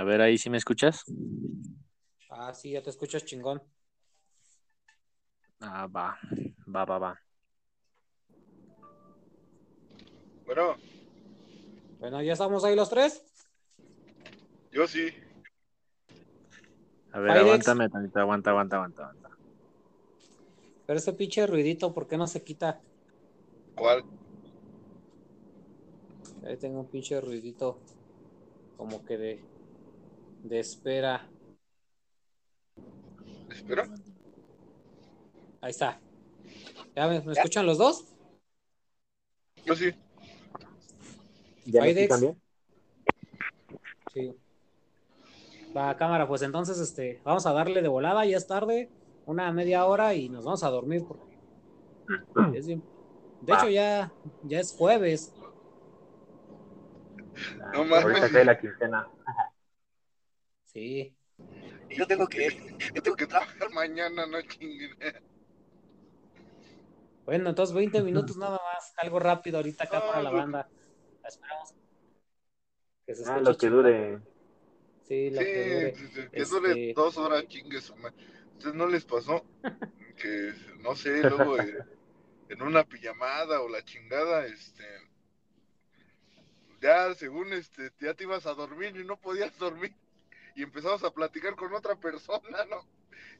A ver, ahí sí me escuchas. Ah, sí, ya te escuchas chingón. Ah, va, va, va, va. Bueno, Bueno, ya estamos ahí los tres. yo sí. A ver, Pyrex. aguántame tantito, aguanta, aguanta, aguanta, aguanta. Pero ese pinche ruidito, ¿por qué no se quita? ¿Cuál? Ahí tengo un pinche ruidito. Como que de. De espera. Espera. Ahí está. ¿Ya me, me escuchan los dos? Yo sí. ¿Ya me bien? Sí. Va, cámara, pues entonces este, vamos a darle de volada, ya es tarde, una media hora y nos vamos a dormir porque es bien- De hecho ya, ya es jueves. No. Ahorita cae la quincena. Sí. Yo tengo que, yo tengo que trabajar mañana, no chinguen. Bueno, entonces 20 minutos nada más, algo rápido ahorita acá para la banda. Esperamos que se Ah, lo que dure. Sí, lo Sí, que dure. que dure Este- dos horas, chingue su madre. ¿Ustedes no les pasó? Que, no sé, luego eh, en una pijamada o la chingada, este, ya según este, ya te ibas a dormir y no podías dormir y empezabas a platicar con otra persona, ¿no?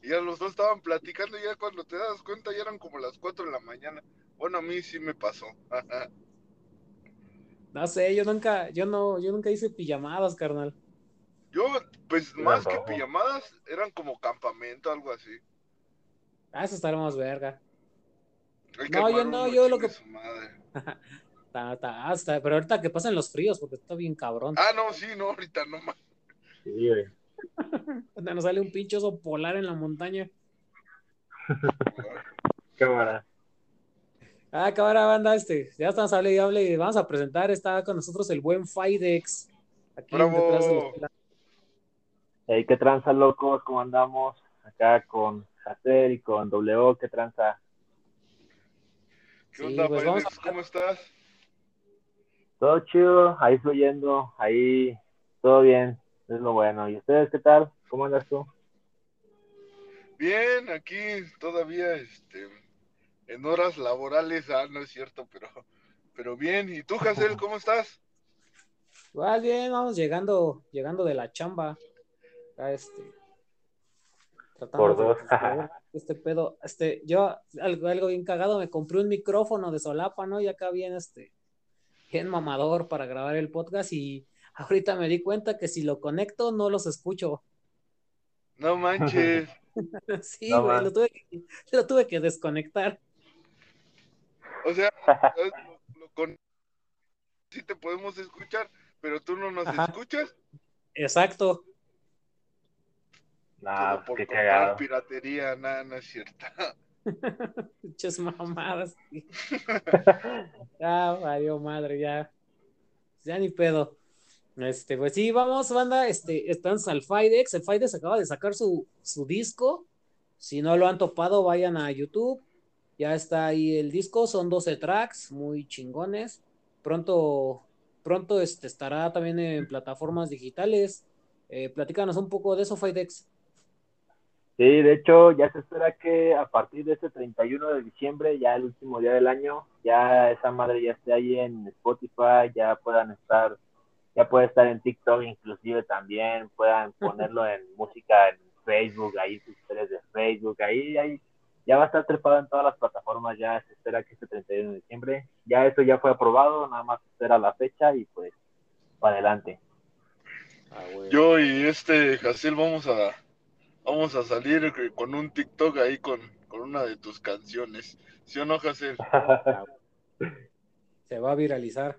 Y ya los dos estaban platicando y ya cuando te das cuenta ya eran como las 4 de la mañana. Bueno, a mí sí me pasó. No sé, yo nunca, yo no, yo nunca hice pijamadas, carnal. Yo, pues más que pijamadas, eran como campamento, algo así. Ah, eso estaría más verga. No, yo no, yo lo que- su madre. Está- está- hasta- pero ahorita que pasen los fríos, porque está bien cabrón. Ah, no, sí, no, ahorita no más. Sí, güey. Cuando nos sale un pinche oso polar en la montaña. Cámara. Ah, cámara, banda, este, ya estamos hable y hable y vamos a presentar, está con nosotros el buen Fidex. Aquí Bravo. detrás de los Hey, ¿Qué tranza, locos? ¿Cómo andamos? Acá con Hacer y con W. ¿Qué tranza? ¿Qué Sí, onda, pues vamos Fidex? a- ¿Cómo estás? Todo chido, ahí fluyendo, ahí todo bien, es lo bueno. ¿Y ustedes qué tal? ¿Cómo andas tú? Bien, aquí todavía, este, en horas laborales, ah, no es cierto, pero, pero bien. ¿Y tú, Hazel, cómo estás? Igual bien, vamos llegando, llegando de la chamba. Acá, este, tratando Por dos. de este pedo, este, yo algo, algo bien cagado, me compré un micrófono de solapa, ¿no? Y acá bien, este, bien mamador para grabar el podcast y ahorita me di cuenta que si lo conecto no los escucho. No manches. Sí, No, güey, man. lo tuve que, lo tuve que desconectar. O sea, es- lo, con... sí te podemos escuchar, pero tú no nos Ajá. escuchas. Exacto. Nah, Todo por qué comprar cagado. piratería, nada, no es cierto. Pinches mamadas. Ya, valió madre, ya. Ya ni pedo. Este, pues sí, vamos, banda. Este, están al Fidex. El Fidex acaba de sacar su, su disco. Si no lo han topado, vayan a YouTube. Ya está ahí el disco. Son 12 tracks, muy chingones. Pronto, pronto este, estará también en plataformas digitales. Eh, platícanos un poco de eso, Fidex. Sí, de hecho, ya se espera que a partir de este 31 de diciembre, ya el último día del año, ya esa madre ya esté ahí en Spotify, ya puedan estar, ya puede estar en TikTok inclusive también, puedan ponerlo en música en Facebook, ahí sus historias de Facebook, ahí, ahí, ya va a estar trepado en todas las plataformas, ya se espera que este 31 de diciembre, ya eso ya fue aprobado, nada más espera la fecha y pues, para adelante. Yo y este Hazel vamos a vamos a salir con un TikTok ahí con, con una de tus canciones. ¿Sí o no, Hazel? Se va a viralizar.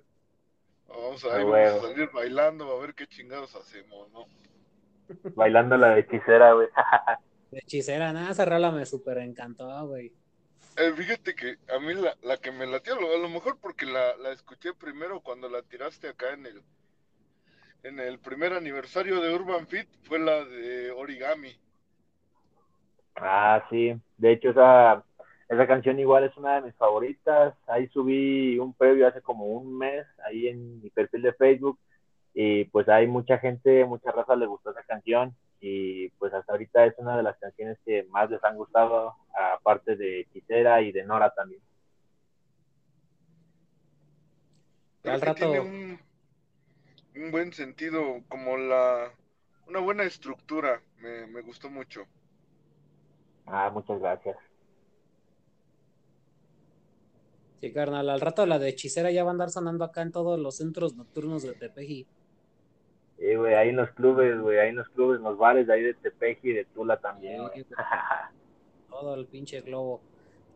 Vamos a, vamos a salir bailando a ver qué chingados hacemos, ¿no? Bailando la hechicera, güey. De hechicera, nada, esa rola me súper encantó, güey. Eh, fíjate que a mí la, la que me latió, a lo mejor porque la, la escuché primero cuando la tiraste acá en el en el primer aniversario de Urban Fit, fue la de Origami. Ah, sí. De hecho, esa, esa canción igual es una de mis favoritas. Ahí subí un previo hace como un mes, ahí en mi perfil de Facebook. Y pues hay mucha gente, mucha raza le gustó esa canción y pues hasta ahorita es una de las canciones que más les han gustado, aparte de Hechicera y de Nora también. Al que rato- tiene un, un buen sentido, como la una buena estructura. Me, me gustó mucho. Ah, muchas gracias. Sí, carnal, al rato la de hechicera ya va a andar sonando acá en todos los centros nocturnos de Tepeji. Sí, güey, ahí en los clubes, güey, ahí en los clubes, en los bares de ahí de Tepeji y de Tula también, Sí, todo el pinche globo.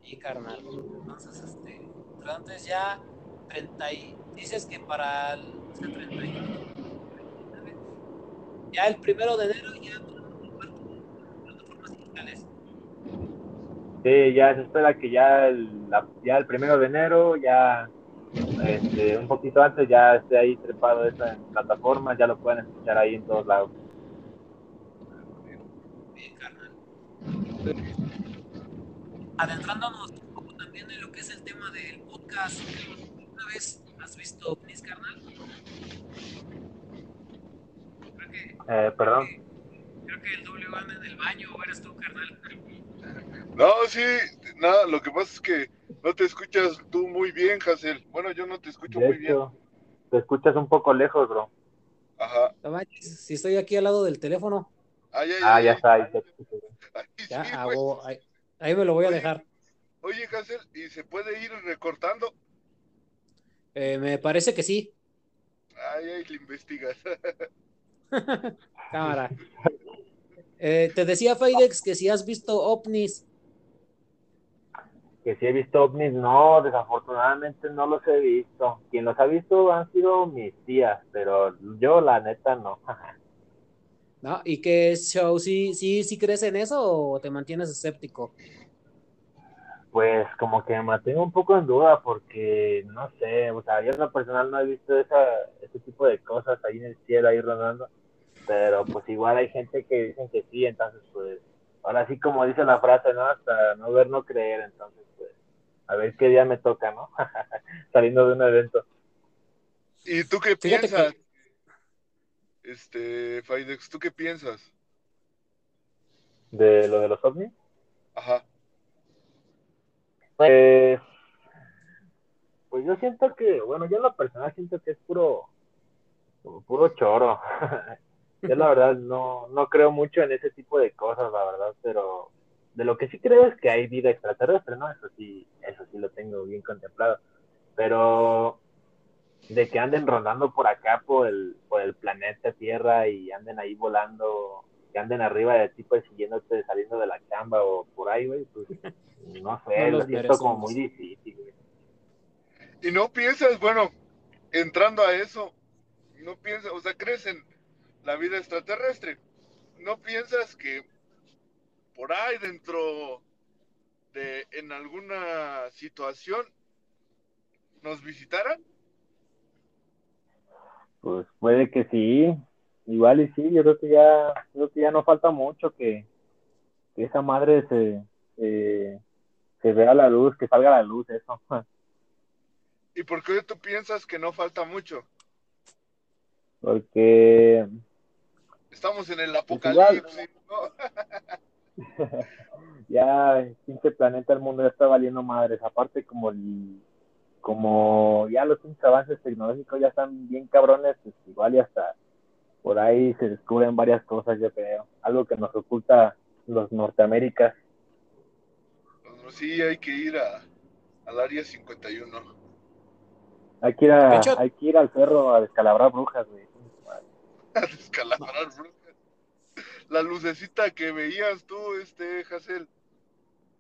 Sí, carnal. Entonces, este, entonces ya 30 y dices que para el o sea, 31, ya el primero de enero ya plataformas digitales. Sí, ya se espera que ya el, la- ya el primero de enero, ya este, un poquito antes, ya esté ahí trepado eso en plataformas, ya lo pueden escuchar ahí en todos lados. Bien, carnal. Adentrándonos un poco también en lo que es el tema del podcast, ¿alguna vez has visto ovnis, carnal? Creo que, Eh, perdón. creo que el doble anda en el baño, o eres tú, carnal. No, sí, nada, lo que pasa es que no te escuchas tú muy bien, Hazel. Bueno, yo no te escucho De muy bien. te escuchas un poco lejos, bro. Ajá. No manches, si estoy aquí al lado del teléfono, Ay, ay, Ah, ay, ya ay. está, ahí ya, sí, ah, güey. huevo, ahí, ahí me lo voy a dejar. Oye, Hazel, ¿y se puede ir recortando? Eh, me parece que sí. Ay, ay, le investigas. Cámara. Eh, te decía Feidex que si has visto ovnis, Que si he visto ovnis, no, desafortunadamente no los he visto. Quien los ha visto han sido mis tías, pero yo la neta no. ¿no? ¿Y qué show? ¿Sí, sí, sí crees en eso o te mantienes escéptico? Pues como que me mantengo un poco en duda porque no sé, o sea, yo en lo personal no he visto esa, ese tipo de cosas ahí en el cielo, ahí rodando, pero pues igual hay gente que dicen que sí, entonces pues ahora sí como dice la frase, ¿no? Hasta no ver, no creer, entonces pues a ver qué día me toca, ¿no? Saliendo de un evento. ¿Y tú qué Fíjate piensas? Este, Faidex, ¿tú qué piensas? De lo de los ovnis. Ajá. Pues, pues yo siento que, bueno, yo en lo personal siento que es puro, puro choro. yo la verdad no, no creo mucho en ese tipo de cosas, la verdad, pero de lo que sí creo es que hay vida extraterrestre, ¿no? Eso sí, eso sí lo tengo bien contemplado. Pero de que anden rondando por acá, por el, por el planeta Tierra y anden ahí volando, que anden arriba de ti persiguiéndote saliendo de la chamba o por ahí, güey, pues no sé, No lo siento como muy difícil, güey. Y no piensas, bueno, entrando a eso, no piensas, o sea, crees en la vida extraterrestre. ¿No piensas que por ahí dentro de, en alguna situación, nos visitaran? Pues puede que sí, igual y sí, yo creo que ya, creo que ya no falta mucho que, que esa madre se, se, se vea la luz, que salga la luz eso. ¿Y por qué tú piensas que no falta mucho? Porque Estamos en el igual. apocalipsis, ¿no? ya el pinche planeta, el mundo ya está valiendo madres. Aparte como el, como ya los pinches avances tecnológicos ya están bien cabrones, pues igual y hasta por ahí se descubren varias cosas, yo creo. Algo que nos oculta los Norteaméricas. Pues, Sí, hay que ir a, al área 51. Hay que ir a, hecho- hay que ir al cerro a descalabrar brujas, güey. A descalabrar brujas. La lucecita que veías tú, este, Hazel.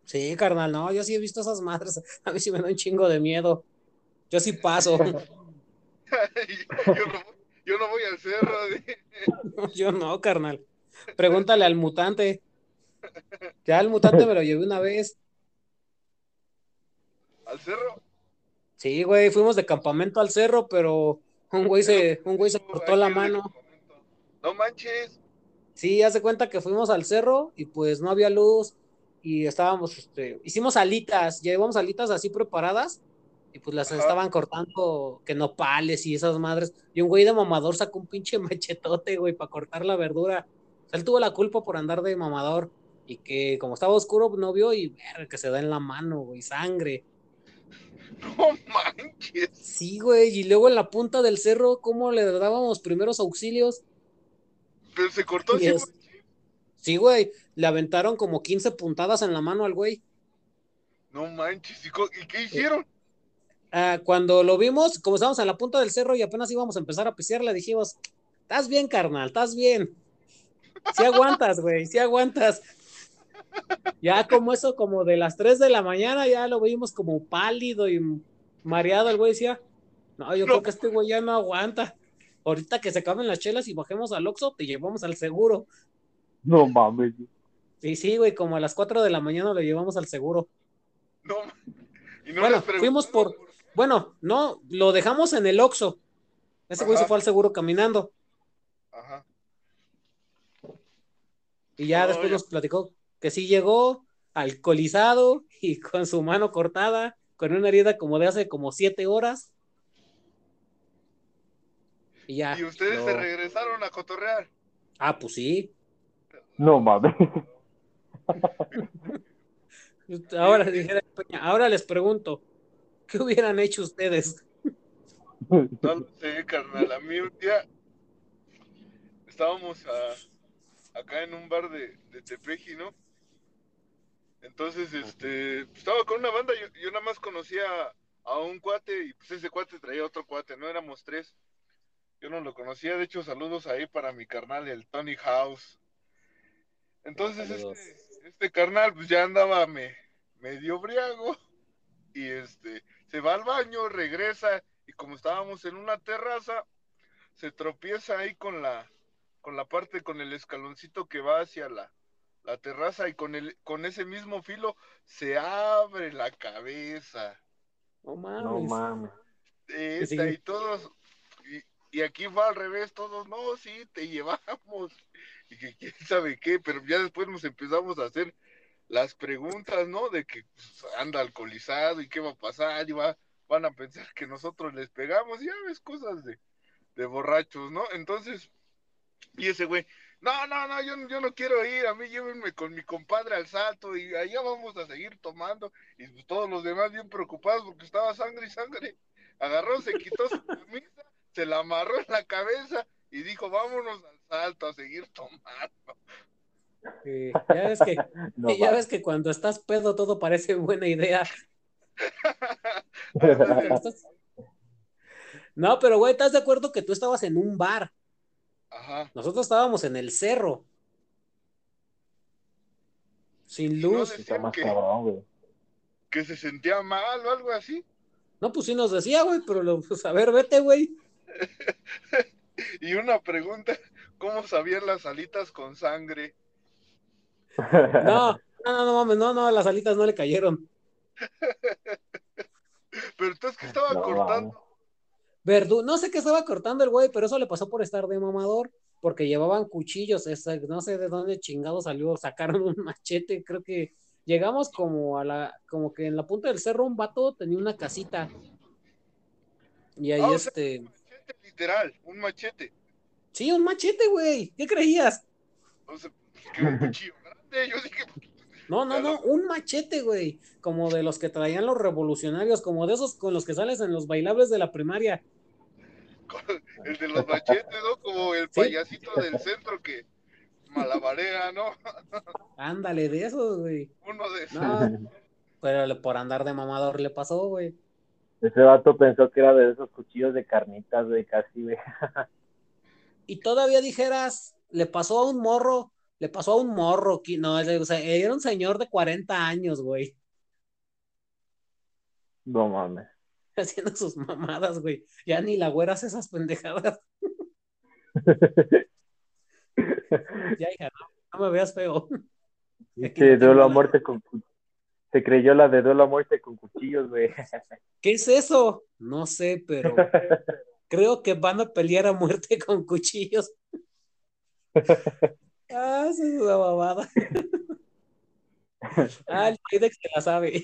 Sí, carnal, no, yo sí he visto esas madres. A mí sí me da un chingo de miedo. Yo sí paso. yo, no, yo no voy al cerro. Yo no, carnal. Pregúntale al mutante. Ya el mutante me lo llevé una vez. ¿Al cerro? Sí, güey, fuimos de campamento al cerro, pero un güey se, un güey se cortó la mano. No manches. Sí, hace cuenta que fuimos al cerro y pues no había luz y estábamos, este, hicimos alitas, llevamos alitas así preparadas Y pues las Ajá. estaban cortando que nopales y esas madres. Y un güey de mamador sacó un pinche machetote, güey, para cortar la verdura. O sea, él tuvo la culpa por andar de mamador. Y que como estaba oscuro, no vio y verga, que se da en la mano, güey, sangre. No manches. Sí, güey. Y luego en la punta del cerro, ¿cómo le dábamos primeros auxilios? Pero se cortó Y así, es- Sí, güey. Le aventaron como 15 puntadas en la mano al güey. No manches. ¿Y, qué hicieron? Ah, cuando lo vimos, como estábamos en la punta del cerro y apenas íbamos a empezar a pisear, le dijimos, estás bien, carnal, estás bien. Sí aguantas, güey, sí aguantas. Ya como eso, como de las 3 de la mañana, ya lo vimos como pálido y mareado. El güey decía, no, yo No. creo que este güey ya no aguanta. Ahorita que se acaben las chelas y bajemos al Oxxo, te llevamos al seguro. No mames. Sí, sí, güey, como a las 4 de la mañana lo llevamos al seguro. No. Y no Bueno, fuimos por- Bueno, no, lo dejamos en el Oxxo. Ese güey se fue al seguro caminando. Ajá. Y ya después ya. nos platicó que sí llegó alcoholizado y con su mano cortada, con una herida como de hace como siete horas. Y ya. Y ustedes lo- se regresaron a cotorrear. Ah, pues sí. No mames. Ahora, dijera Peña, ahora les pregunto, ¿qué hubieran hecho ustedes? No lo sé, carnal. A mí un día estábamos a- acá en un bar de, de Tepeji, ¿no? Entonces, este, estaba con una banda, yo, yo nada más conocía a un cuate y pues ese cuate traía otro cuate, no éramos tres. Yo no lo conocía, de hecho, saludos ahí para mi carnal, el Tony House. Entonces, este, este carnal, pues ya andaba me, medio briago y este, se va al baño, regresa y como estábamos en una terraza, se tropieza ahí con la, con la parte, con el escaloncito que va hacia la, la terraza y con el, con ese mismo filo se abre la cabeza. No mames. No mames. Esta, y todos, y aquí fue al revés, todos, no, sí, te llevamos. Y que quién sabe qué, pero ya después nos empezamos a hacer las preguntas, ¿no? De que pues, anda alcoholizado y qué va a pasar, y va, van a pensar que nosotros les pegamos, y ya ves, cosas de, de borrachos, ¿no? Entonces, y ese güey, no, no, no, yo, yo no quiero ir, a mí llévenme con mi compadre al salto, y allá vamos a seguir tomando, y pues, todos los demás bien preocupados porque estaba sangre y sangre. Agarró, se quitó su camisa, se la amarró en la cabeza y dijo, vámonos al salto a seguir tomando. Ya ves que, No ya ves que cuando estás pedo todo parece buena idea. No, pero güey, ¿estás de acuerdo que tú estabas en un bar? Ajá. Nosotros estábamos en el cerro. Sin no luz. Está más que- cabrón, güey. Que se sentía mal o algo así. No, pues sí nos decía, güey, pero lo- pues, a ver, vete, güey. Y una pregunta, ¿cómo sabían las alitas con sangre? No, no, no, no mames, no, no, las alitas no le cayeron. Pero entonces que estaba No, cortando. Verdu, no sé qué estaba cortando el güey, pero eso le pasó por estar de mamador, porque llevaban cuchillos, esa- no sé de dónde chingado salió, sacaron un machete, creo que llegamos como a la, como que en la punta del cerro un vato tenía una casita. Y ahí Ah, o sea, este, literal, un machete. sí, un machete, güey, ¿qué creías? O sea, que un cuchillo grande. Yo dije, No, no, no, un machete, güey, como de los que traían los revolucionarios, como de esos con los que sales en los bailables de la primaria. el de los machetes, ¿no? Como el Sí. payasito del centro que malabarea, ¿no? Ándale, de esos, güey. Uno de esos. No, pero por andar de mamador le pasó, güey. Ese vato pensó que era de esos cuchillos de carnitas, güey, casi, güey. Y todavía dijeras, le pasó a un morro, le pasó a un morro, no, o sea, era un señor de 40 años, güey, No mames. haciendo sus mamadas, güey. Ya ni la güera hace esas pendejadas. Ya, hija, no, no me veas feo. No duelo a muerte con Se creyó la de duelo a muerte con cuchillos, güey. ¿Qué es eso? No sé, pero creo que van a pelear a muerte con cuchillos. Ah, esa es una babada. Ah, el Fidex se la sabe.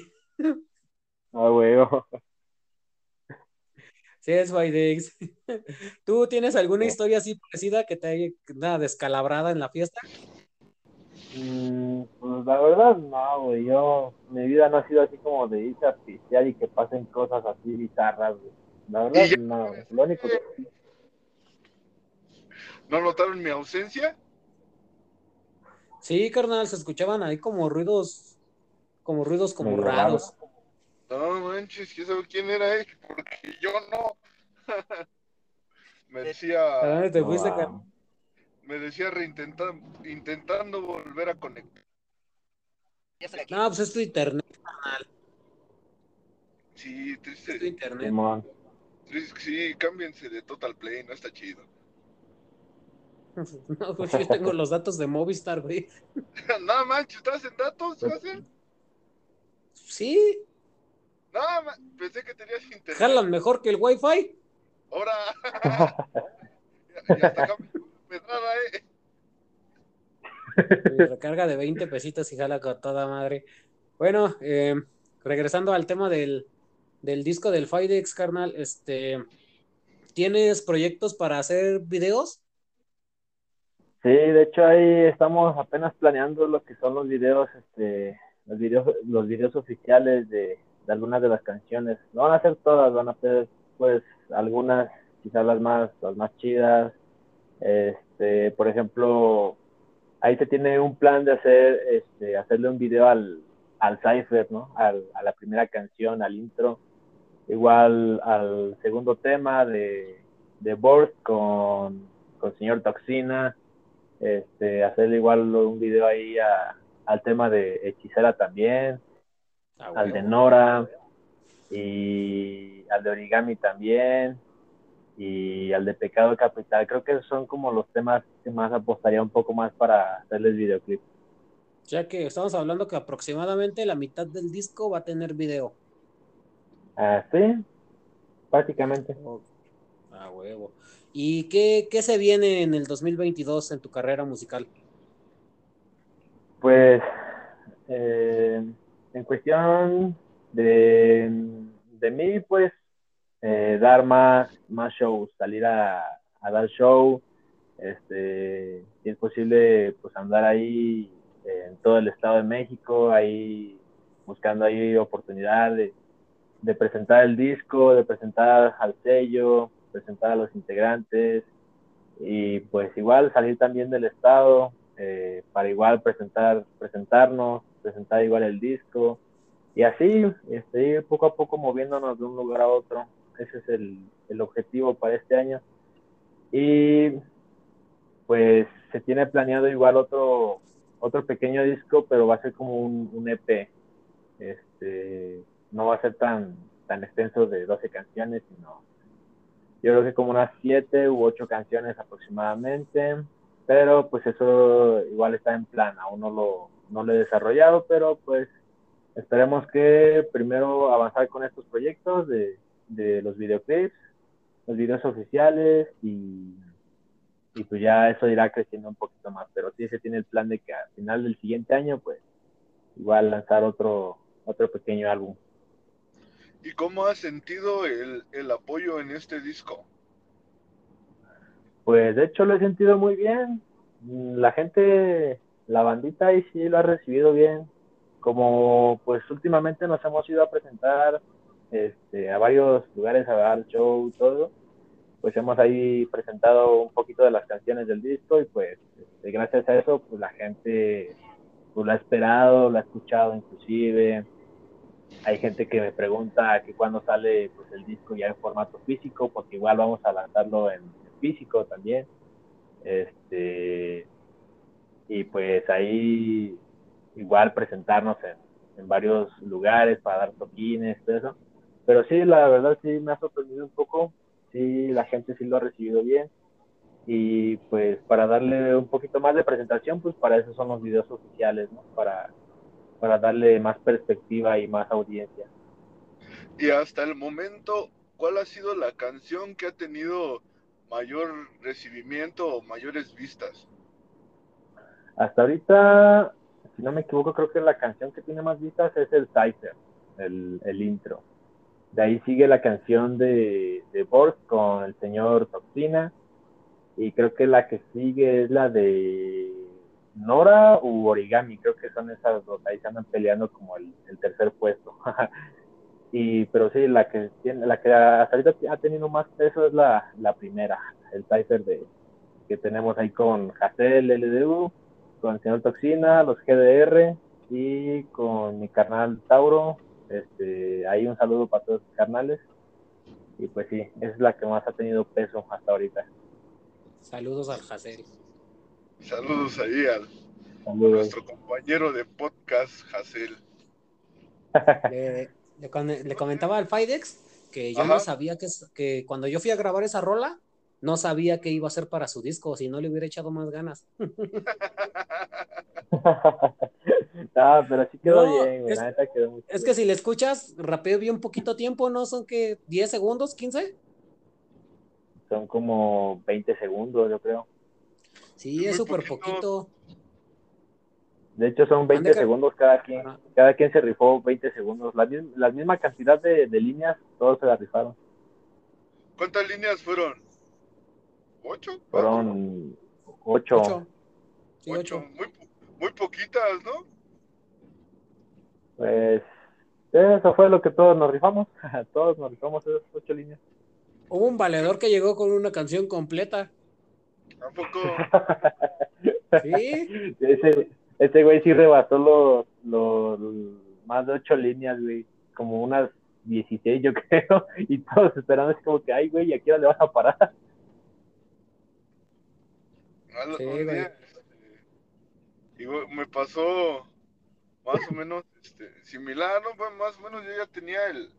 Ah, güey. Sí, es Fidex. ¿Tú tienes alguna historia así parecida que te haya descalabrada en la fiesta? Mm, pues la verdad no, güey. Yo, mi vida no ha sido así como de irse a pistear y que pasen cosas así bizarras, güey. La verdad, ya- no. Lo único que ¿No notaron mi ausencia? Sí, carnal, se escuchaban ahí como ruidos, como ruidos como raros. No manches, ¿quién sabe quién era él? Porque yo no. me ¿A decía, dónde te no, fuiste, carnal? Me decía reintentando, intentando volver a conectar. No, pues es tu internet, Sí, es tu triste. internet. Triste, Sí, cámbiense de Total Play, no está chido. No, pues yo tengo los datos de Movistar, güey. no manches, ¿estás en datos, José? Sí, No, pensé que tenías internet. jalan mejor que el Wi-Fi. Ahora. y hasta acá me pedrada, eh. Recarga de 20 pesitos y jala con toda madre. Bueno, eh, regresando al tema del, del disco del Fidex, carnal, este, ¿tienes proyectos para hacer videos? Sí, de hecho ahí estamos apenas planeando lo que son los videos, este, los videos, los videos oficiales de, de algunas de las canciones. No van a ser todas, van a ser pues algunas, quizás las más, las más chidas. Este, por ejemplo, ahí se tiene un plan de hacer, este, hacerle un video al, al Cypher, ¿no? Al, a la primera canción, al intro. Igual al segundo tema de, de Burst con, con Señor Toxina este, hacerle igual un video ahí a, al tema de Hechicera también, Ah, al de. Nora y al de Origami también y al de Pecado Capital. Creo que son como los temas que más apostaría un poco más para hacerles videoclip. Ya que estamos hablando que aproximadamente la mitad del disco va a tener video. Ah, sí, prácticamente. Ah, huevo. ¿Y qué, qué se viene en el 2022 en tu carrera musical? Pues eh, en cuestión de, de mí, pues eh, dar más, más shows, salir a, dar show, este, es posible, pues andar ahí en todo el Estado de México, ahí buscando ahí oportunidad de, de presentar el disco, de presentar al sello, presentar a los integrantes y pues igual salir también del Estado, eh, para igual presentar, presentarnos, presentar igual el disco y así este, ir poco a poco moviéndonos de un lugar a otro. Ese es el, el objetivo para este año. Y pues se tiene planeado igual otro, otro pequeño disco, pero va a ser como un, un EP. Este, no va a ser tan, tan extenso de 12 canciones, sino yo creo que como unas 7 u 8 canciones aproximadamente pero pues eso igual está en plan, aún no lo, no lo he desarrollado, pero pues esperemos que primero avanzar con estos proyectos de, de los videoclips, los videos oficiales y, y pues ya eso irá creciendo un poquito más, pero sí se tiene el plan de que al final del siguiente año pues igual lanzar otro, otro pequeño álbum. ¿Y cómo has sentido el, el apoyo en este disco? Pues de hecho lo he sentido muy bien. La gente, la bandita ahí sí lo ha recibido bien. Como pues últimamente nos hemos ido a presentar este, a varios lugares a dar show y todo, pues hemos ahí presentado un poquito de las canciones del disco y pues este, gracias a eso pues la gente pues, lo ha esperado, lo ha escuchado inclusive. Hay gente que me pregunta que cuándo sale pues el disco ya en formato físico, porque igual vamos a lanzarlo en, físico también. Este, y pues ahí igual presentarnos en, en, varios lugares para dar toquines, todo eso. Pero sí, la verdad sí me ha sorprendido un poco. Sí, la gente sí lo ha recibido bien. Y pues para darle un poquito más de presentación, pues para eso son los videos oficiales, ¿no? Para, para darle más perspectiva y más audiencia. Y hasta el momento, ¿cuál ha sido la canción que ha tenido mayor recibimiento o mayores vistas? Hasta ahorita, si no me equivoco, creo que la canción que tiene más vistas es el Cypher, el, el intro. De ahí sigue la canción de, de Borg con el señor Toxina. Y creo que la que sigue es la de Nora u Origami. Creo que son esas dos. Ahí se andan peleando como el, el tercer puesto. y pero sí, la que tiene, la que hasta ahorita ha tenido más peso es la, la primera, el Cypher de que tenemos ahí con Hassel LDU, con el señor Toxina, los GDR y con mi carnal Tauro. Este, ahí un saludo para todos los carnales. Y pues sí, esa es la que más ha tenido peso hasta ahorita. Saludos al Hassel. Saludos ahí al Saludos. nuestro compañero de podcast, Hassel. Le, le comentaba al Fidex que yo Ajá. no sabía que, que cuando yo fui a grabar esa rola, no sabía que iba a ser para su disco, si no le hubiera echado más ganas. ah, pero sí quedó No, bien, es- la neta quedó muy Es que si le escuchas, rapeo bien poquito tiempo, ¿no? Son que 10 segundos, 15. Son como 20 segundos, yo creo. Sí, es súper poquito. poquito. De hecho, son 20 Ande, ca- segundos cada quien. Ajá. Cada quien se rifó 20 segundos. La, mis- la misma cantidad de, de líneas, todos se la rifaron. ¿Cuántas líneas fueron? ¿Ocho? Fueron 8. Ocho. Sí, Ocho. ocho. Muy, muy poquitas, ¿no? Pues eso fue lo que todos nos rifamos. todos nos rifamos esas 8 líneas. Hubo un valedor que llegó con una canción completa. Tampoco. Sí, ese, ese güey sí rebasó los, los más de 8 líneas, güey. Como unas 16, yo creo. Y todos esperando así como que, ay, güey, ¿y aquí le vas a parar? Al- Sí, un güey. día, este, me pasó más o menos este, similar, ¿no? Bueno, más o menos yo ya tenía el,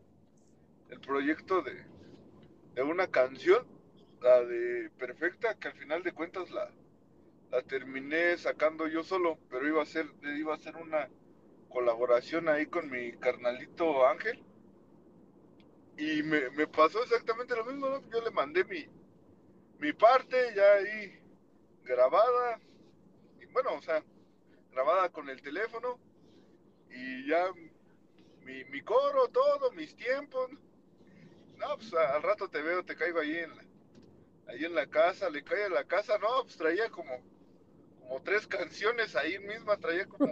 el proyecto de, de una canción, la de Perfecta, que al final de cuentas la, la terminé sacando yo solo, pero iba a ser, iba a ser una colaboración ahí con mi carnalito Ángel. Y me, me pasó exactamente lo mismo, ¿no? Yo le mandé mi, mi parte ya ahí grabada, y bueno, o sea, grabada con el teléfono, y ya mi, mi coro, todo, mis tiempos. No, pues al rato te veo, te caigo ahí en la, ahí en la casa, le cae a la casa, no, pues traía como, como tres canciones ahí misma, traía como,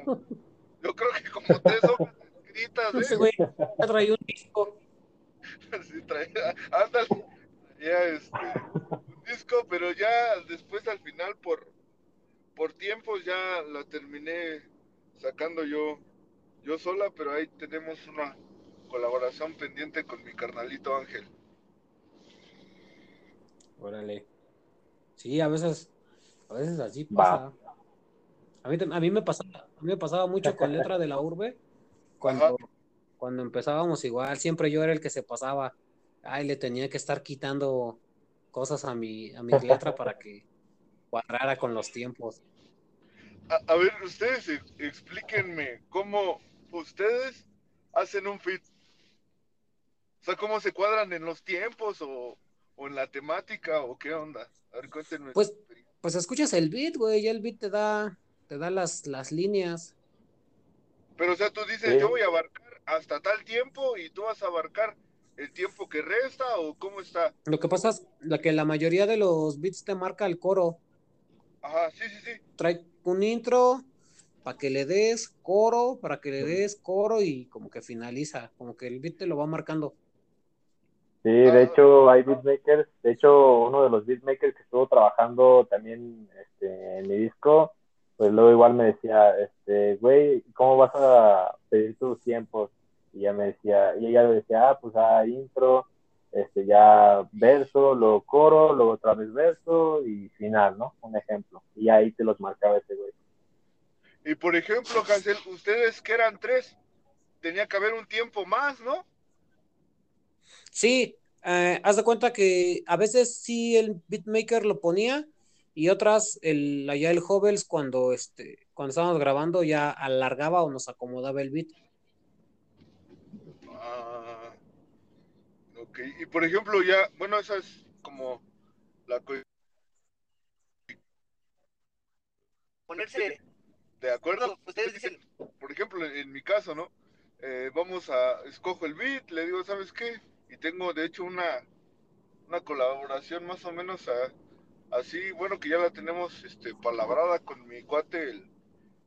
yo creo que como tres hojas escritas, ¿eh? güey ya traía un disco. Sí, traía, ándale, traía este, disco, pero ya después al final por, por tiempos ya la terminé sacando yo, yo sola, pero ahí tenemos una colaboración pendiente con mi carnalito Ángel. Órale. Sí, a veces, a veces así Va. pasa. A mí, a mí me pasaba, a mí me pasaba mucho con letra de la urbe. Cuando, Ajá. cuando empezábamos igual, siempre yo era el que se pasaba. Ay, le tenía que estar quitando cosas a mi, a mi letra para que cuadrara con los tiempos. A, a ver, ustedes ex- explíquenme cómo ustedes hacen un fit. O sea, cómo se cuadran en los tiempos o, o en la temática o qué onda. A ver, cuéntenme. Pues, pues escuchas el beat, güey, y el beat te da, te da las, las líneas. Pero, o sea, tú dices, Sí. yo voy a abarcar hasta tal tiempo y tú vas a abarcar el tiempo que resta o cómo está. Lo que pasa es la que la mayoría de los beats te marca el coro. Ajá, sí, sí, sí. Trae un intro para que le des coro, para que le des coro y como que finaliza, como que el beat te lo va marcando. Sí, de hecho hay beatmakers, de hecho uno de los beatmakers que estuvo trabajando también este, en mi disco, pues luego igual me decía, este, güey, ¿cómo vas a pedir tus tiempos? Y ya me decía, y ella le decía, ah, pues a intro, este, ya verso, luego coro, luego otra vez verso y final, ¿no? Un ejemplo. Y ahí te los marcaba ese güey. Y por ejemplo, Cancel, ustedes que eran tres, tenía que haber un tiempo más, ¿no? Sí, eh, haz de cuenta que a veces sí el beatmaker lo ponía y otras el, allá el Hovels cuando este cuando estábamos grabando ya alargaba o nos acomodaba el beat. Ah, ok. Y por ejemplo, ya, bueno, esa es como la ponerse de acuerdo. Ustedes dicen, Por ejemplo, en, en mi caso, ¿no? Eh, vamos a, escojo el beat, le digo, ¿sabes qué? y tengo de hecho una, una colaboración más o menos a- así, bueno, que ya la tenemos este, palabrada con mi cuate, el,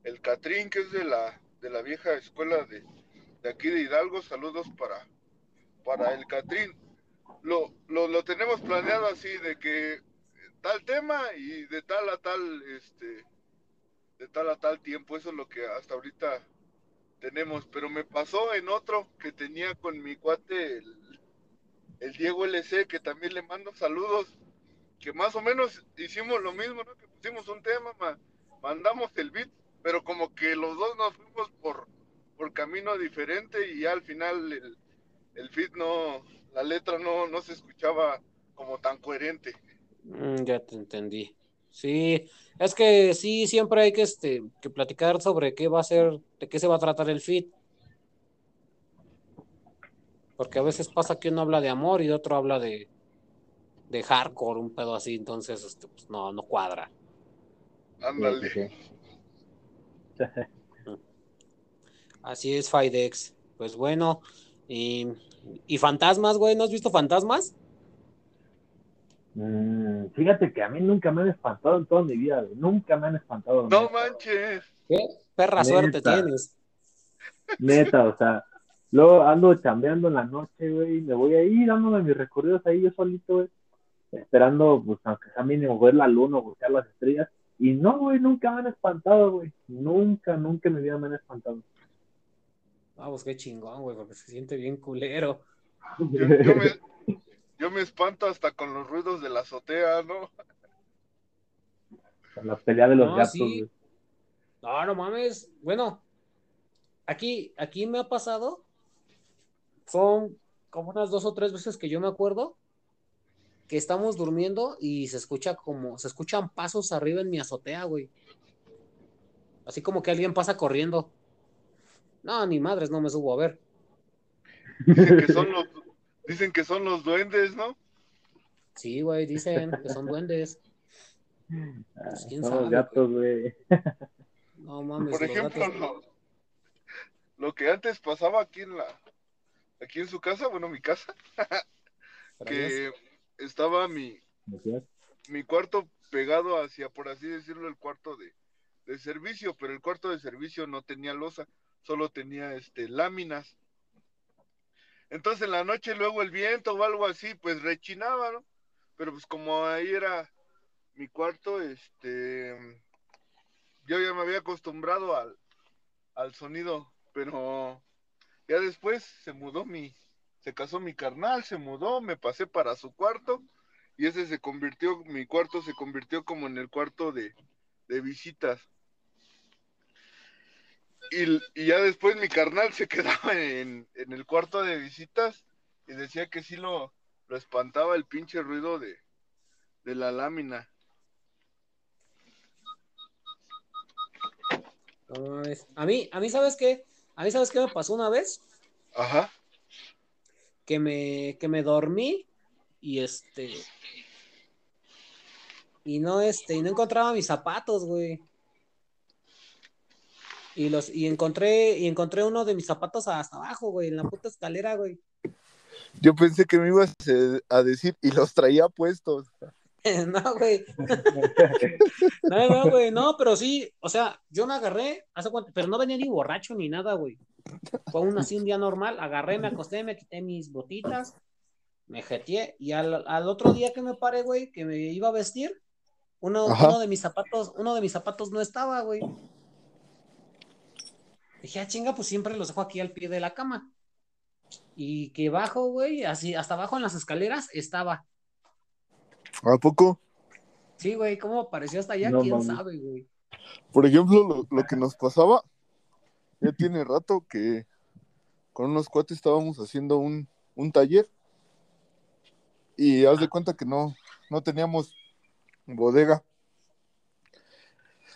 el Catrín, que es de la, de la vieja escuela de, de aquí de Hidalgo. Saludos para, para el Catrín. Lo, lo, lo tenemos planeado así, de que tal tema y de tal a tal, este, de tal a tal tiempo, eso es lo que hasta ahorita tenemos, pero me pasó en otro que tenía con mi cuate, el, el Diego LC, que también le mando saludos, que más o menos hicimos lo mismo, ¿no? Que pusimos un tema, ma- mandamos el beat, pero como que los dos nos fuimos por, por camino diferente y al final el, el beat no, la letra no, no se escuchaba como tan coherente. Mm, ya te entendí. Sí, es que sí, siempre hay que, este, que platicar sobre qué va a ser, de qué se va a tratar el fit. Porque a veces pasa que uno habla de amor y otro habla de, de hardcore, un pedo así, entonces este, pues, no, no cuadra. Ándale. Sí, sí, sí. Así es, Fidex. Pues bueno, y, y fantasmas, güey, ¿no has visto fantasmas? Mm, fíjate que a mí nunca me han espantado en toda mi vida, güey. Nunca me han espantado. No neta, manches. ¿Qué? Perra Neta. suerte tienes. Neta, o sea, luego ando chambeando en la noche, güey, y me voy ahí dándome mis recorridos ahí yo solito, güey, esperando, pues, aunque sea mínimo, ver la luna o buscar las estrellas. Y no, güey, nunca me han espantado, güey. Nunca, nunca en mi vida me han espantado. Vamos, qué chingón, güey, porque se siente bien culero. Yo, yo me, yo me espanto hasta con los ruidos de la azotea, ¿no? Con la pelea de los No, gatos, sí. güey. No, no mames. Bueno, aquí, aquí me ha pasado. Son como unas dos o tres veces que yo me acuerdo que estamos durmiendo y se escucha como, se escuchan pasos arriba en mi azotea, güey. Así como que alguien pasa corriendo. No, ni madres, no me subo a ver. Dicen que son los, dicen que son los duendes, ¿no? Sí, güey, dicen que son duendes. Ah, Pues, quién son sabe, los gatos, güey. No mames, Por los ejemplo, gatos- lo, lo que antes pasaba aquí en la, aquí en su casa, bueno, mi casa, que estaba mi, mi cuarto pegado hacia, por así decirlo, el cuarto de, de servicio, pero el cuarto de servicio no tenía losa, solo tenía este láminas. Entonces en la noche luego el viento o algo así, pues rechinaba. Pero pues como ahí era mi cuarto, este, yo ya me había acostumbrado al, al sonido, pero ya después se mudó mi, se casó mi carnal, se mudó, me pasé para su cuarto y ese se convirtió, mi cuarto se convirtió como en el cuarto de, de visitas. Y, y ya después mi carnal se quedaba en, en el cuarto de visitas y decía que sí lo, lo espantaba el pinche ruido de, de la lámina. No. A mí, a mí, ¿sabes qué? A mí, ¿sabes qué me pasó una vez? Ajá. Que me, que me dormí y este. Y no, este, y no encontraba mis zapatos, güey. Y los, y encontré, y encontré uno de mis zapatos hasta abajo, güey, en la puta escalera, güey. Yo pensé que me ibas a decir y los traía puestos. no, güey. No, no, güey, no, pero sí, o sea, yo me agarré, hace cuánto, pero no venía ni borracho ni nada, güey. Fue un así un día normal, agarré, me acosté, me quité mis botitas, me jeteé, y al, al otro día que me paré, güey, que me iba a vestir, uno, uno de mis zapatos, uno de mis zapatos no estaba, güey. Dije, ah, chinga, pues siempre los dejo aquí al pie de la cama. Y que bajo, güey, así, hasta abajo en las escaleras estaba. ¿A poco? Sí, güey, ¿cómo apareció hasta allá? No ¿Quién sabe, güey? Por ejemplo, lo, lo que nos pasaba, ya tiene rato que con unos cuates estábamos haciendo un, un taller y haz de cuenta que no, no teníamos bodega.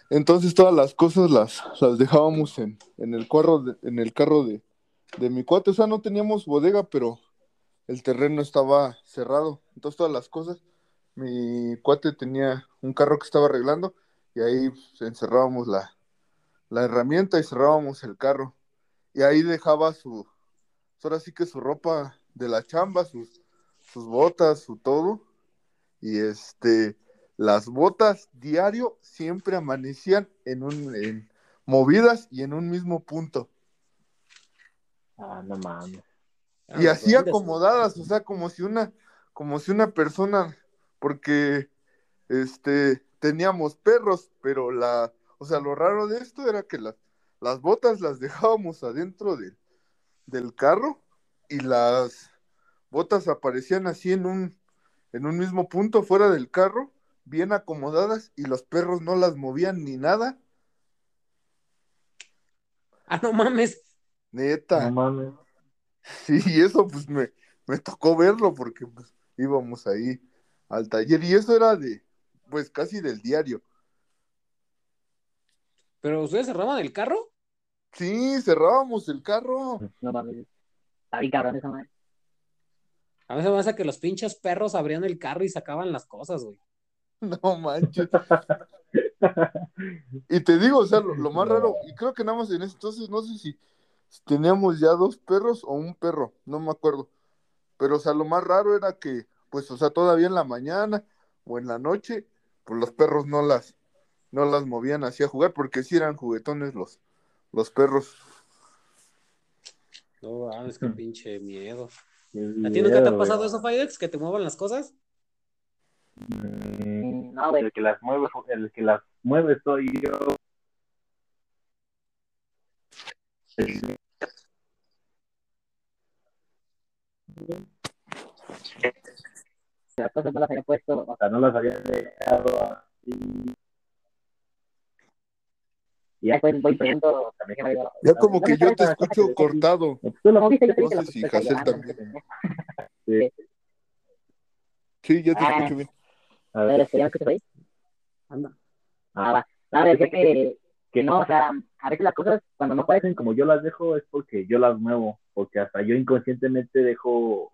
Entonces todas las cosas las, las dejábamos en, en el carro, de, en el carro de, de mi cuate. O sea, no teníamos bodega, pero el terreno estaba cerrado. Entonces todas las cosas, mi cuate tenía un carro que estaba arreglando y ahí pues, encerrábamos la, la herramienta y cerrábamos el carro. Y ahí dejaba su, ahora sí que su ropa de la chamba, sus, sus botas, su todo. Y este, las botas diario siempre amanecían en un, en, movidas y en un mismo punto. Ah, no mames. Ah, Y así pues, acomodadas, o sea, como si una, como si una persona, porque este teníamos perros, pero la, o sea, lo raro de esto era que las, las botas las dejábamos adentro del, del carro y las botas aparecían así en un, en un mismo punto fuera del carro, bien acomodadas, y los perros no las movían ni nada. Ah, no mames. Neta. No mames. Sí, y eso pues me, me tocó verlo porque pues íbamos ahí al taller y eso era de, pues casi del diario. ¿Pero ustedes cerraban el carro? Sí, cerrábamos el carro. No mames. Está bien cabrón esa madre. A me hace que los pinches perros abrían el carro y sacaban las cosas, güey. No manches. Y te digo, o sea, lo, lo más raro, y creo que nada más en ese entonces, no sé si teníamos ya dos perros o un perro, no me acuerdo. Pero, o sea, lo más raro era que, pues, o sea, todavía en la mañana o en la noche, pues los perros no las, no las movían así a jugar, porque sí eran juguetones los, los perros. No, mames, qué pinche miedo. Qué ¿A ti nunca te ha miedo, pasado eso, Fidex? ¿Que te muevan las cosas? Mm, No, el que las mueve, el que las mueve soy yo. Las cosas no las había puesto, o sea, no las había dejado así. Y ya después voy pregunto, también. Ya como que ¿Dónde yo te escucho cortado. Pues Tú lo moviste, yo te No sé lo si no, también. Sí. Sí, ya te Ah. escucho bien. A ver, ¿ya escuchas ahí? Anda. Ah, va. A ver, que, que no, o sea, a veces las cosas cuando no parecen como yo las dejo es porque yo las muevo, porque hasta yo inconscientemente dejo,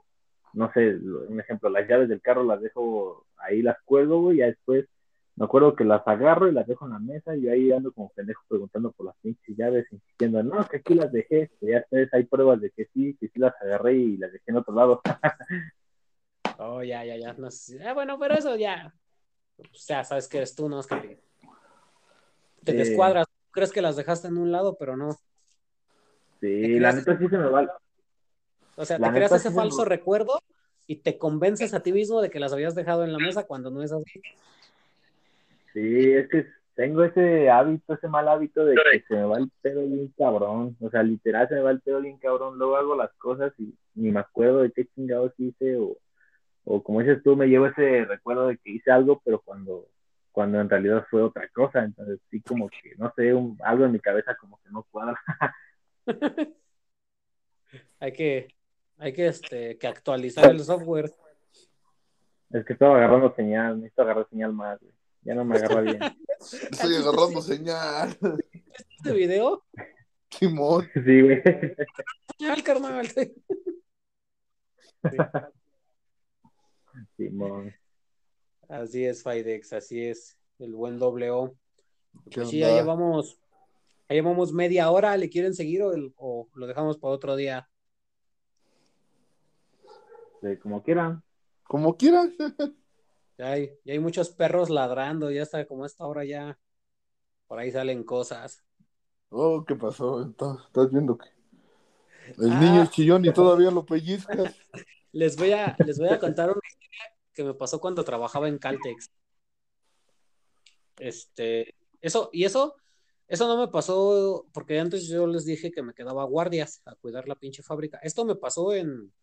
no sé, un ejemplo, las llaves del carro las dejo ahí, las cuelgo, güey, y ya después me acuerdo que las agarro y las dejo en la mesa y yo ahí ando como pendejo preguntando por las pinches llaves, insistiendo, no, que aquí las dejé, que ya ustedes hay pruebas de que sí, que sí las agarré y las dejé en otro lado. Oh, ya, ya, ya. No sé. Ah, bueno, pero eso ya. Pues ya sabes que eres tú, ¿no? Es que te, te Sí. descuadras. Crees que las dejaste en un lado, pero no. Sí, ¿Te la neta sí se me va. O sea, La te creas ese sí me- falso recuerdo y te convences a ti mismo de que las habías dejado en la mesa cuando no es así. Sí, es que tengo ese hábito, ese mal hábito de que se me va el pedo bien cabrón. O sea, literal se me va el pedo bien cabrón. Luego hago las cosas y ni me acuerdo de qué chingados hice o, o como dices tú, me llevo ese recuerdo de que hice algo, pero cuando, cuando en realidad fue otra cosa. Entonces sí como que, no sé, un- algo en mi cabeza como que no cuadra. Hay que, hay que, este, que actualizar el software. Es que estaba agarrando señal, necesito agarrar señal más, güey. Ya no me agarra bien. Estoy agarrando señal. Este video, Simón. Sí, güey. señal, carnal. Simón. Así es, Fidex, así es. El buen doble O. ¿Qué Pues sí, ya llevamos, ya llevamos media hora. ¿Le quieren seguir o, el- o lo dejamos para otro día? Sí, como quieran. Como quieras. Ya hay, ya hay muchos perros ladrando, ya está como a esta hora ya. Por ahí salen cosas. Oh, ¿qué pasó? Estás estás viendo que el Ah. niño es chillón y todavía lo pellizcas. Les voy a, les voy a contar una historia que me pasó cuando trabajaba en Caltex. Este, eso, y eso, eso no me pasó porque antes yo les dije que me quedaba guardias a cuidar la pinche fábrica. Esto me pasó en,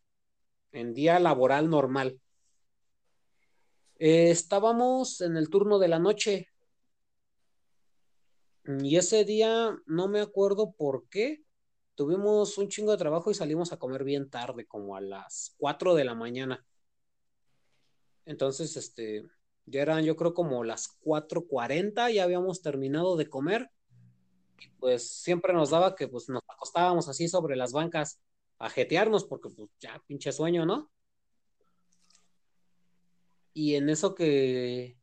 en día laboral normal. Eh, estábamos en el turno de la noche y ese día no me acuerdo por qué. Tuvimos un chingo de trabajo y salimos a comer bien tarde, como a las 4 de la mañana. Entonces, este, ya eran yo creo como las 4.40, ya habíamos terminado de comer. Y pues siempre nos daba que pues nos acostábamos así sobre las bancas a jetearnos porque pues ya pinche sueño, ¿no? Y en eso que,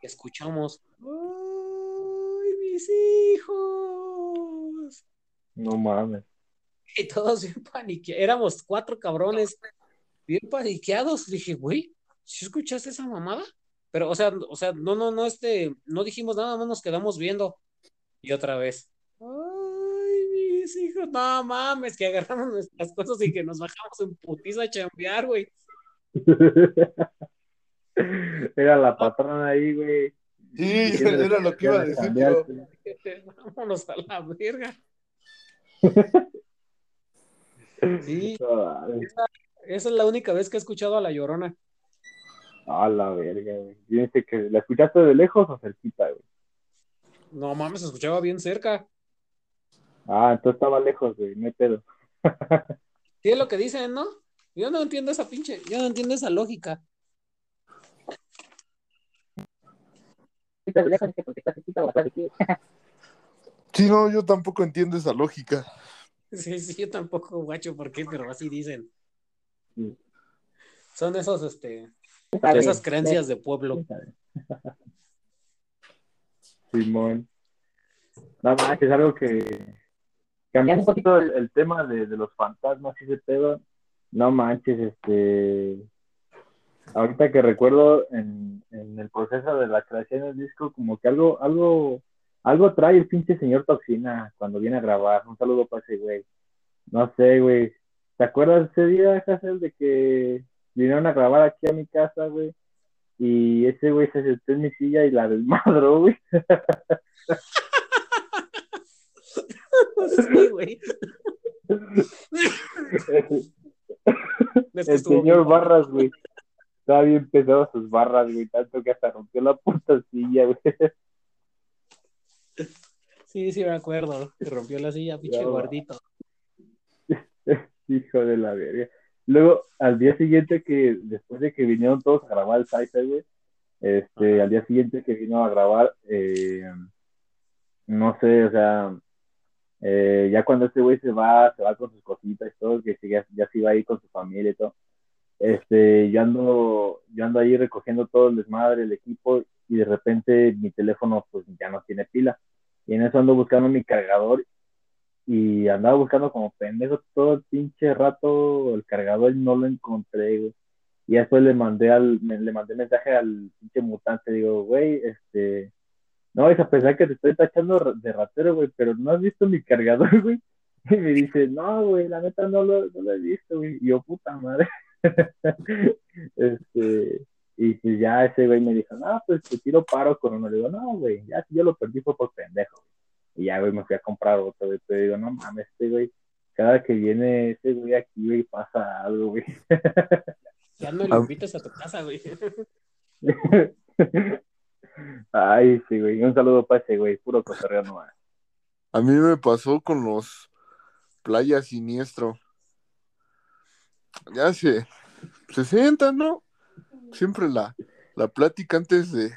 que escuchamos, ¡ay, mis hijos! No mames. Y todos bien paniqueados. Éramos cuatro cabrones bien paniqueados. Dije, güey, ¿sí escuchaste esa mamada? Pero, o sea, o sea, no, no, no, este, no dijimos nada, no nos quedamos viendo. Y otra vez. Ay, mis hijos, no mames, que agarramos nuestras cosas y que nos bajamos en putiza a chambear, güey. Era la patrona ahí, güey. Sí, era lo que iba a decir yo. Vámonos a la verga. Sí, esa es la única vez que he escuchado a La Llorona. A la verga, güey. Dice que la escuchaste de lejos o cerquita, güey. No mames, se escuchaba bien cerca. Ah, entonces estaba lejos, güey, no hay pedo. Sí, es lo que dicen, ¿no? Yo no entiendo esa pinche, yo no entiendo esa lógica. Sí, no, yo tampoco entiendo esa lógica. Sí, sí, yo tampoco, guacho, ¿por qué? Pero así dicen. Sí. Son esos, este, Está esas creencias de pueblo. Simón. Nada más, es algo que. Cambiando un poquito el, el tema de, de los fantasmas y ese pedo. No manches, este. Ahorita que recuerdo en, en el proceso de la creación del disco, como que algo, algo, algo trae el pinche señor Toxina cuando viene a grabar. Un saludo para ese güey. No sé, güey. ¿Te acuerdas ese día, Hassel, de que vinieron a grabar aquí a mi casa, güey? Y ese güey se sentó en mi silla y la desmadró, güey. Sí, güey. El señor bien. Barras, güey. Estaba bien pesado sus barras, güey, tanto que hasta rompió la puta silla, güey. Sí, sí, me acuerdo. Que rompió la silla, pinche gordito. Hijo de la verga. Luego, al día siguiente que, después de que vinieron todos a grabar el Cypher, güey, este, al día siguiente que vino a grabar, eh, no sé, o sea, eh, ya cuando este güey se va, se va con sus cositas y todo, que ya, ya se iba a ir con su familia y todo, este, yo ando, yo ando ahí recogiendo todo el desmadre, el equipo, y de repente mi teléfono pues ya no tiene pila. Y en eso ando buscando mi cargador y andaba buscando como pendejo todo el pinche rato el cargador y no lo encontré, güey. Y después le mandé al, me- le mandé mensaje al pinche mutante, digo, güey, este, no vais a pensar que te estoy tachando de ratero, güey, pero no has visto mi cargador, güey. Y me dice, no, güey, la neta no lo, no lo he visto, güey. Y yo, puta madre. este, y pues ya ese güey me dijo, no, pues te tiro paro con uno. Le digo, no, güey, ya si yo lo perdí fue por pendejo. Y ya, güey, me fui a comprar otro, güey. Pero digo, no mames, este güey, cada que viene ese güey aquí, güey, pasa algo, güey. Ya no le Ah. invitas a tu casa, güey. Ay, sí, güey. Un saludo para ese güey, puro cotorreo nomás. A mí me pasó con los Playa Siniestro. Ya se, se sientan, ¿no? Siempre la, la plática antes de,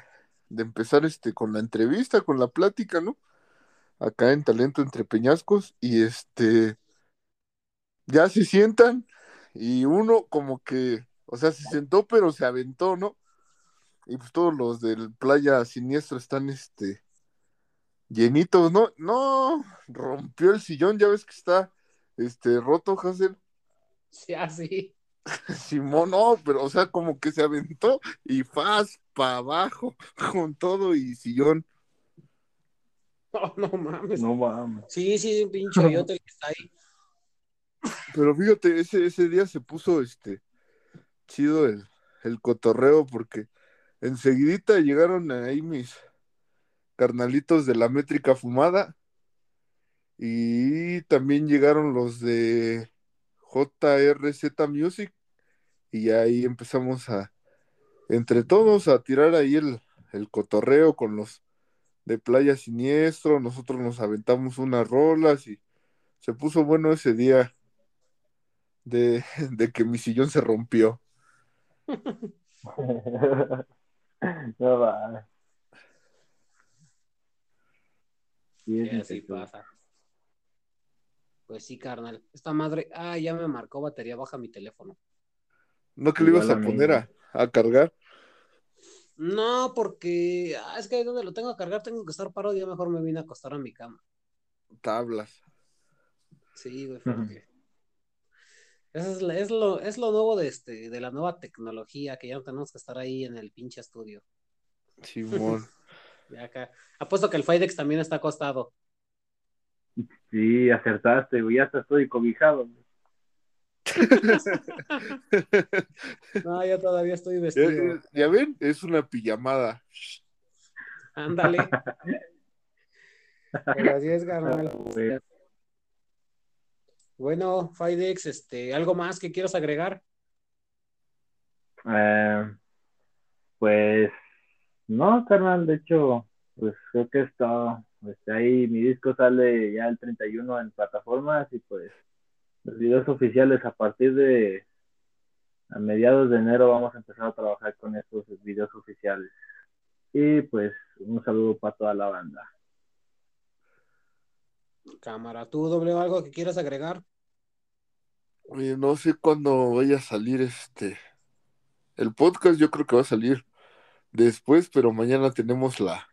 de empezar este con la entrevista, con la plática, ¿no? Acá en Talento entre Peñascos y este ya se sientan y uno como que, o sea, se sentó pero se aventó, ¿no? Y pues todos los del Playa Siniestro están este llenitos, ¿no? No, rompió el sillón, ya ves que está este roto, Hazel. Sí, así. Simón, no, pero o sea, como que se aventó y faz para abajo con todo y sillón. No, no mames. No mames. Sí, sí, un pinche hoyote el que está ahí. Pero fíjate, ese, ese día se puso este chido el, el cotorreo porque enseguidita llegaron ahí mis carnalitos de la métrica fumada y también llegaron los de JRZ Music y ahí empezamos a entre todos a tirar ahí el, el cotorreo con los de Playa Siniestro, nosotros nos aventamos unas rolas y se puso bueno ese día de, de que mi sillón se rompió. no va. Sí, así pasa. Pues sí, carnal. Esta madre, ah, ya me marcó batería baja mi teléfono. ¿No que le ibas a poner a, a cargar? No, porque ah, es que ahí donde lo tengo a cargar tengo que estar parado, ya mejor me vine a acostar a mi cama. Tablas. Sí, güey, porque eso es, es lo, es lo nuevo de este, de la nueva tecnología, que ya no tenemos que estar ahí en el pinche estudio. Simón. Ya acá. Apuesto que el Fidex también está acostado. Sí, acertaste, güey, ya hasta estoy cobijado. güey. No, yo todavía estoy ya, vestido. ya ven, es una pijamada. Ándale. Pero así es, carnal. Güey. Bueno, Fidex, este, ¿algo más que quieras agregar? Eh, pues no, carnal, de hecho, pues creo que está, pues ahí mi disco sale ya el 31 en plataformas y pues los videos oficiales a partir de a mediados de enero vamos a empezar a trabajar con estos videos oficiales. Y pues un saludo para toda la banda. Cámara, ¿tú doble algo que quieras agregar? Oye, no sé cuándo vaya a salir este. El podcast yo creo que va a salir después, pero mañana tenemos la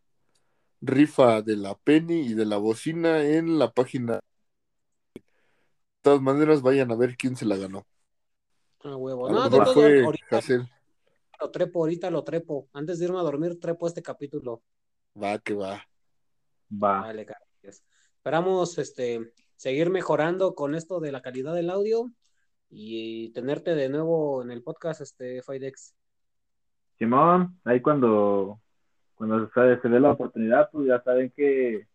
rifa de la Penny y de la bocina en la página. De todas maneras, vayan a ver quién se la ganó. Ah, huevo. A No, lo de todo, fue ahorita lo trepo, ahorita lo trepo. Antes de irme a dormir, trepo este capítulo. Va que va. Va. Vale, gracias. Esperamos este, seguir mejorando con esto de la calidad del audio y tenerte de nuevo en el podcast, este, Fidex. Simón, ahí cuando, cuando se, se dé la oportunidad, pues ya saben que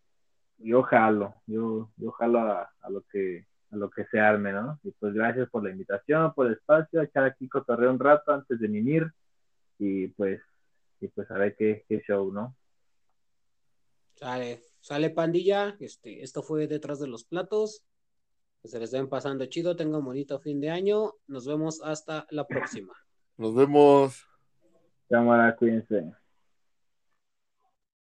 yo jalo, yo, yo jalo a, a lo que a lo que se arme, ¿no? Y pues gracias por la invitación, por el espacio, echar aquí cotorreo un rato antes de mimir y pues, y pues a ver qué, qué show, ¿no? Sale, sale pandilla, este, esto fue detrás de los platos. Que se les den pasando chido, tengan bonito fin de año. Nos vemos hasta la próxima. Nos vemos. Cámara, cuídense.